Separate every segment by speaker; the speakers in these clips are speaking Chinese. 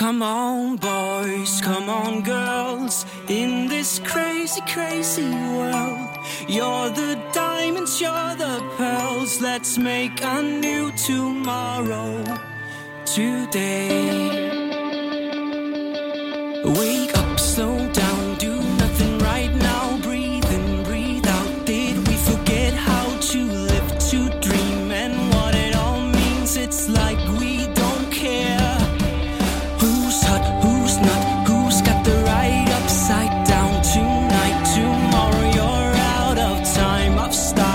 Speaker 1: Come on, boys, come on, girls, in this crazy, crazy world. You're the diamonds, you're the pearls. Let's make a new tomorrow today. Wake love star.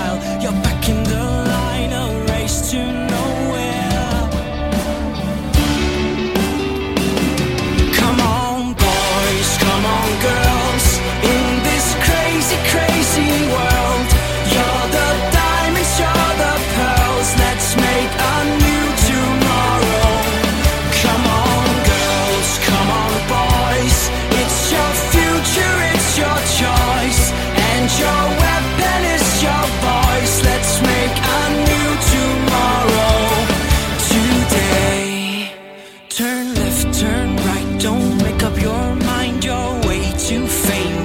Speaker 1: Turn right, don't make up your mind. Your way to fame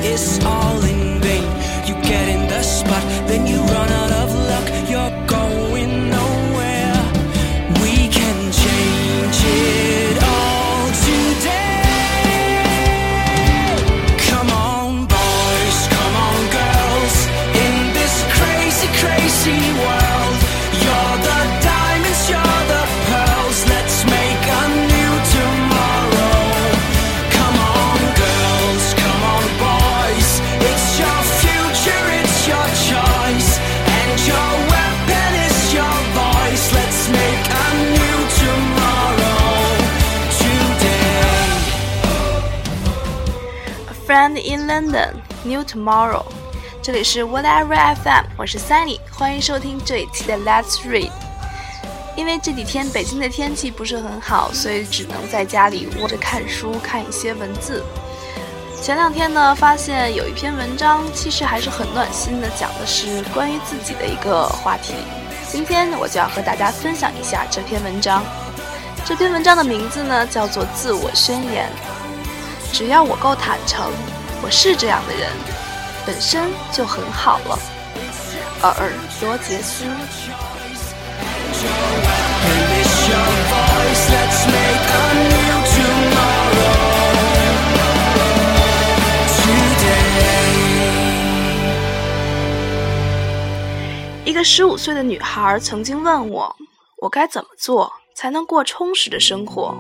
Speaker 1: And
Speaker 2: in London, New Tomorrow。这里是 Whatever FM，我是 Sunny，欢迎收听这一期的 Let's Read。因为这几天北京的天气不是很好，所以只能在家里窝着看书，看一些文字。前两天呢，发现有一篇文章，其实还是很暖心的，讲的是关于自己的一个话题。今天我就要和大家分享一下这篇文章。这篇文章的名字呢，叫做《自我宣言》。只要我够坦诚，我是这样的人，本身就很好了。尔罗杰斯。一个十五岁的女孩曾经问我，我该怎么做才能过充实的生活？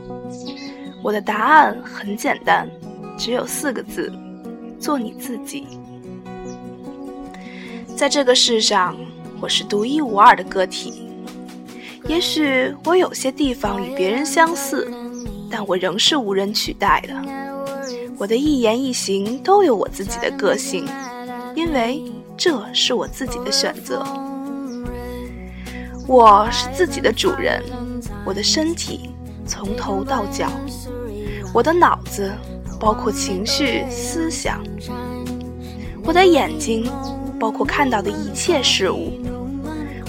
Speaker 2: 我的答案很简单，只有四个字：做你自己。在这个世上，我是独一无二的个体。也许我有些地方与别人相似，但我仍是无人取代的。我的一言一行都有我自己的个性，因为这是我自己的选择。我是自己的主人，我的身体从头到脚，我的脑子包括情绪、思想，我的眼睛包括看到的一切事物，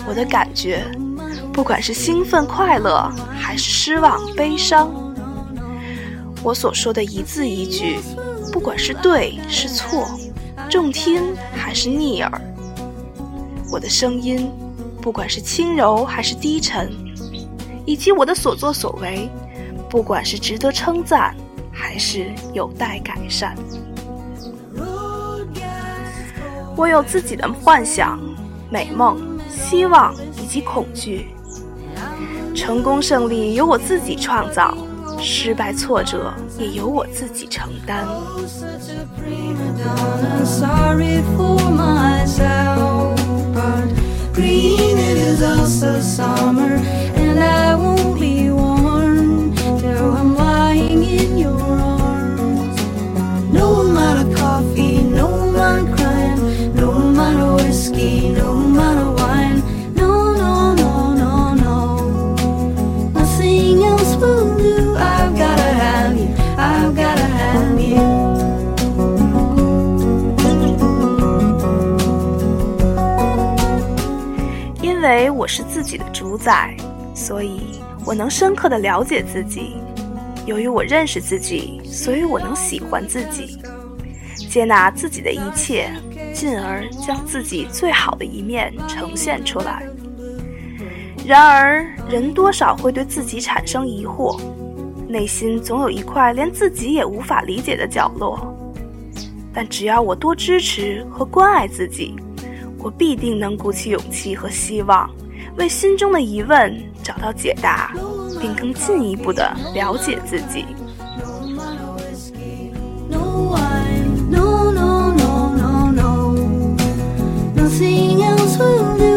Speaker 2: 我的感觉，不管是兴奋、快乐，还是失望、悲伤，我所说的一字一句，不管是对是错，中听还是逆耳，我的声音。不管是轻柔还是低沉，以及我的所作所为，不管是值得称赞还是有待改善，我有自己的幻想、美梦、希望以及恐惧。成功胜利由我自己创造，失败挫折也由我自己承担。是自己的主宰，所以我能深刻的了解自己。由于我认识自己，所以我能喜欢自己，接纳自己的一切，进而将自己最好的一面呈现出来。然而，人多少会对自己产生疑惑，内心总有一块连自己也无法理解的角落。但只要我多支持和关爱自己，我必定能鼓起勇气和希望，为心中的疑问找到解答，并更进一步的了解自己。
Speaker 3: No wine, no, no, no, no, no. Nothing else will do.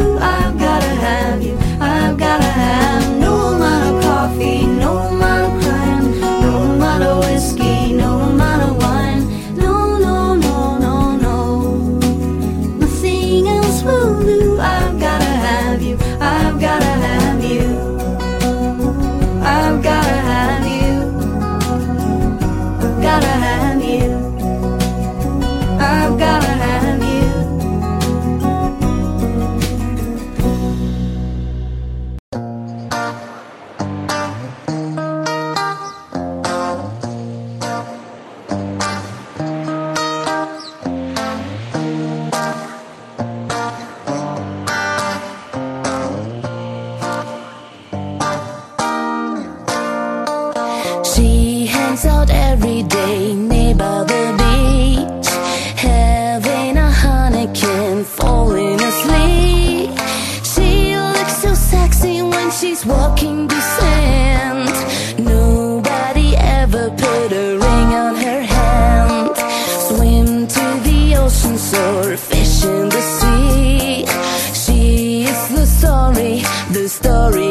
Speaker 4: Story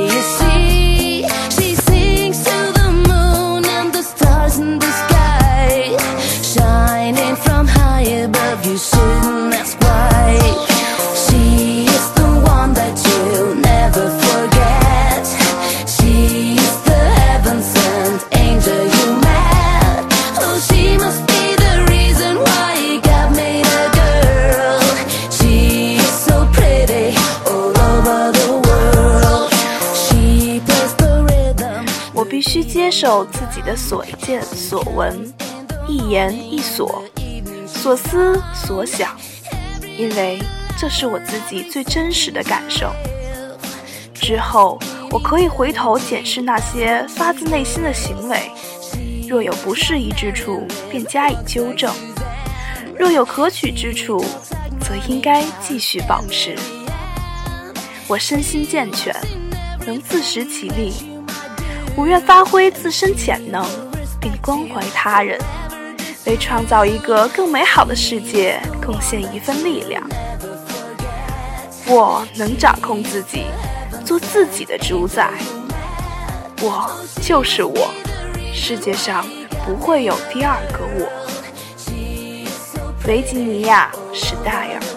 Speaker 2: 受自己的所见所闻，一言一所，所思所想，因为这是我自己最真实的感受。之后，我可以回头检视那些发自内心的行为，若有不适宜之处，便加以纠正；若有可取之处，则应该继续保持。我身心健全，能自食其力。我愿发挥自身潜能，并关怀他人，为创造一个更美好的世界贡献一份力量。我能掌控自己，做自己的主宰。我就是我，世界上不会有第二个我。维吉尼亚·史戴尔。